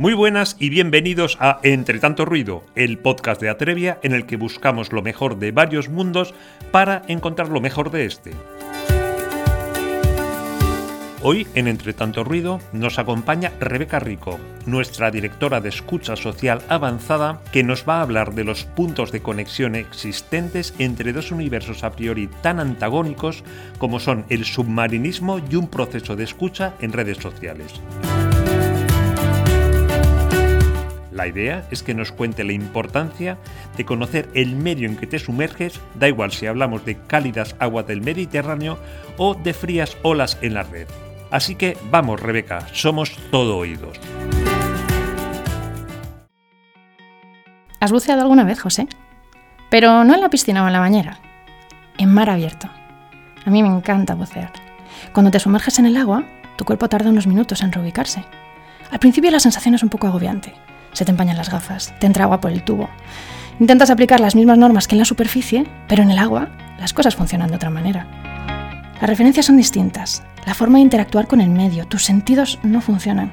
Muy buenas y bienvenidos a Entre tanto ruido, el podcast de Atrevia en el que buscamos lo mejor de varios mundos para encontrar lo mejor de este. Hoy en Entre tanto ruido nos acompaña Rebeca Rico, nuestra directora de escucha social avanzada, que nos va a hablar de los puntos de conexión existentes entre dos universos a priori tan antagónicos como son el submarinismo y un proceso de escucha en redes sociales. La idea es que nos cuente la importancia de conocer el medio en que te sumerges, da igual si hablamos de cálidas aguas del Mediterráneo o de frías olas en la red. Así que vamos, Rebeca, somos todo oídos. ¿Has buceado alguna vez, José? Pero no en la piscina o en la bañera, en mar abierto. A mí me encanta bucear. Cuando te sumerges en el agua, tu cuerpo tarda unos minutos en reubicarse. Al principio la sensación es un poco agobiante, se te empañan las gafas, te entra agua por el tubo. Intentas aplicar las mismas normas que en la superficie, pero en el agua las cosas funcionan de otra manera. Las referencias son distintas, la forma de interactuar con el medio, tus sentidos no funcionan.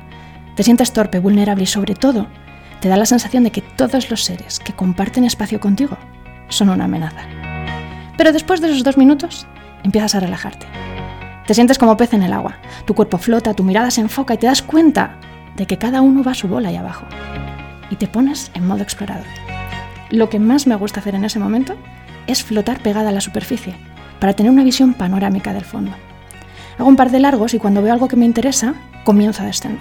Te sientes torpe, vulnerable y sobre todo te da la sensación de que todos los seres que comparten espacio contigo son una amenaza. Pero después de esos dos minutos empiezas a relajarte. Te sientes como pez en el agua, tu cuerpo flota, tu mirada se enfoca y te das cuenta de que cada uno va a su bola ahí abajo y te pones en modo explorador. Lo que más me gusta hacer en ese momento es flotar pegada a la superficie, para tener una visión panorámica del fondo. Hago un par de largos y cuando veo algo que me interesa, comienzo a descender.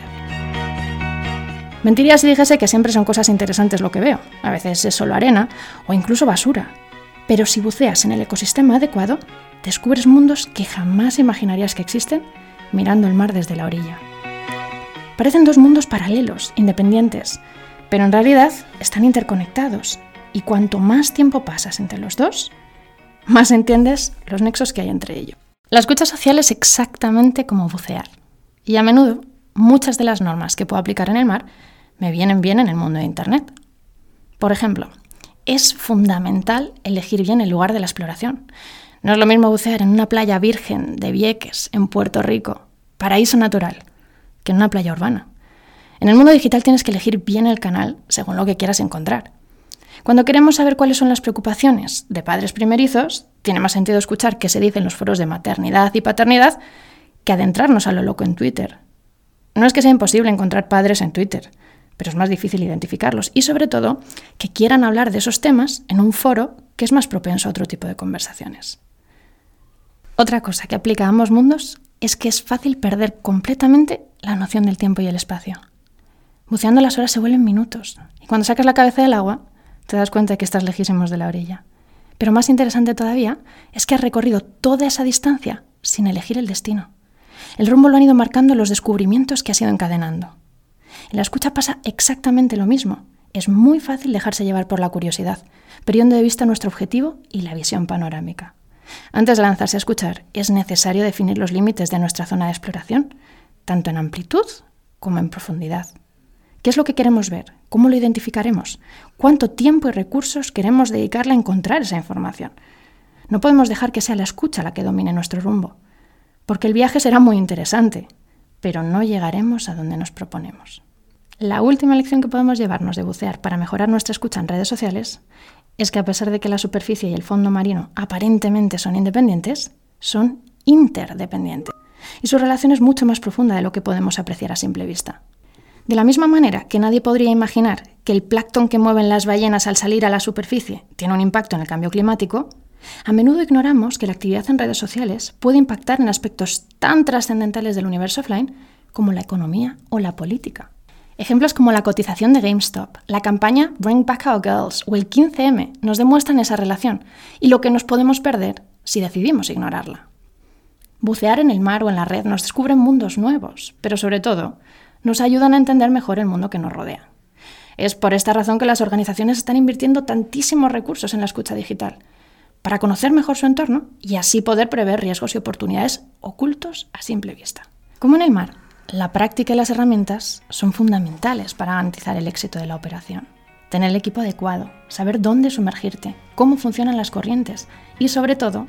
Mentiría si dijese que siempre son cosas interesantes lo que veo. A veces es solo arena o incluso basura. Pero si buceas en el ecosistema adecuado, descubres mundos que jamás imaginarías que existen mirando el mar desde la orilla. Parecen dos mundos paralelos, independientes, pero en realidad están interconectados y cuanto más tiempo pasas entre los dos, más entiendes los nexos que hay entre ellos. La escucha social es exactamente como bucear y a menudo muchas de las normas que puedo aplicar en el mar me vienen bien en el mundo de Internet. Por ejemplo, es fundamental elegir bien el lugar de la exploración. No es lo mismo bucear en una playa virgen de Vieques, en Puerto Rico, paraíso natural, que en una playa urbana. En el mundo digital tienes que elegir bien el canal según lo que quieras encontrar. Cuando queremos saber cuáles son las preocupaciones de padres primerizos, tiene más sentido escuchar qué se dice en los foros de maternidad y paternidad que adentrarnos a lo loco en Twitter. No es que sea imposible encontrar padres en Twitter, pero es más difícil identificarlos y sobre todo que quieran hablar de esos temas en un foro que es más propenso a otro tipo de conversaciones. Otra cosa que aplica a ambos mundos es que es fácil perder completamente la noción del tiempo y el espacio. Buceando las horas se vuelven minutos. Y cuando sacas la cabeza del agua, te das cuenta de que estás lejísimos de la orilla. Pero más interesante todavía es que has recorrido toda esa distancia sin elegir el destino. El rumbo lo han ido marcando los descubrimientos que has ido encadenando. En la escucha pasa exactamente lo mismo. Es muy fácil dejarse llevar por la curiosidad, perdiendo de vista nuestro objetivo y la visión panorámica. Antes de lanzarse a escuchar, es necesario definir los límites de nuestra zona de exploración, tanto en amplitud como en profundidad. ¿Qué es lo que queremos ver? ¿Cómo lo identificaremos? ¿Cuánto tiempo y recursos queremos dedicarle a encontrar esa información? No podemos dejar que sea la escucha la que domine nuestro rumbo, porque el viaje será muy interesante, pero no llegaremos a donde nos proponemos. La última lección que podemos llevarnos de bucear para mejorar nuestra escucha en redes sociales es que a pesar de que la superficie y el fondo marino aparentemente son independientes, son interdependientes. Y su relación es mucho más profunda de lo que podemos apreciar a simple vista. De la misma manera que nadie podría imaginar que el plancton que mueven las ballenas al salir a la superficie tiene un impacto en el cambio climático, a menudo ignoramos que la actividad en redes sociales puede impactar en aspectos tan trascendentales del universo offline como la economía o la política. Ejemplos como la cotización de GameStop, la campaña Bring Back Our Girls o el 15M nos demuestran esa relación y lo que nos podemos perder si decidimos ignorarla. Bucear en el mar o en la red nos descubre mundos nuevos, pero sobre todo nos ayudan a entender mejor el mundo que nos rodea. Es por esta razón que las organizaciones están invirtiendo tantísimos recursos en la escucha digital, para conocer mejor su entorno y así poder prever riesgos y oportunidades ocultos a simple vista. Como en el mar, la práctica y las herramientas son fundamentales para garantizar el éxito de la operación. Tener el equipo adecuado, saber dónde sumergirte, cómo funcionan las corrientes y sobre todo,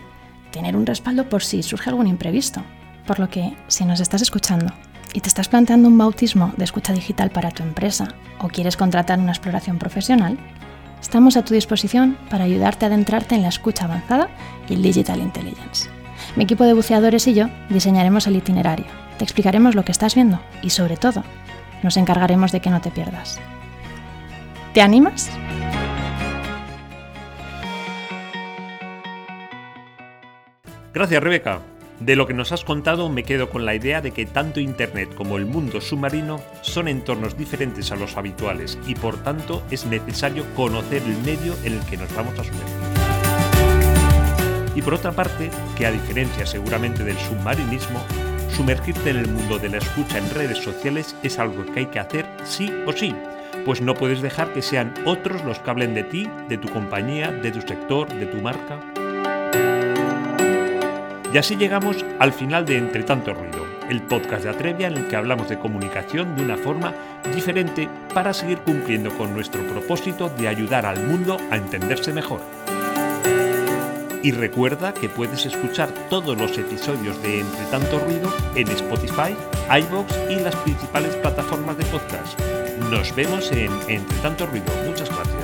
tener un respaldo por si surge algún imprevisto. Por lo que, si nos estás escuchando y te estás planteando un bautismo de escucha digital para tu empresa o quieres contratar una exploración profesional, estamos a tu disposición para ayudarte a adentrarte en la escucha avanzada y digital intelligence. Mi equipo de buceadores y yo diseñaremos el itinerario, te explicaremos lo que estás viendo y sobre todo, nos encargaremos de que no te pierdas. ¿Te animas? Gracias, Rebeca. De lo que nos has contado me quedo con la idea de que tanto Internet como el mundo submarino son entornos diferentes a los habituales y por tanto es necesario conocer el medio en el que nos vamos a sumergir. Y por otra parte, que a diferencia seguramente del submarinismo, sumergirte en el mundo de la escucha en redes sociales es algo que hay que hacer sí o sí, pues no puedes dejar que sean otros los que hablen de ti, de tu compañía, de tu sector, de tu marca. Y así llegamos al final de Entre tanto ruido, el podcast de Atrevia en el que hablamos de comunicación de una forma diferente para seguir cumpliendo con nuestro propósito de ayudar al mundo a entenderse mejor. Y recuerda que puedes escuchar todos los episodios de Entre tanto ruido en Spotify, iVoox y las principales plataformas de podcast. Nos vemos en Entre tanto ruido. Muchas gracias.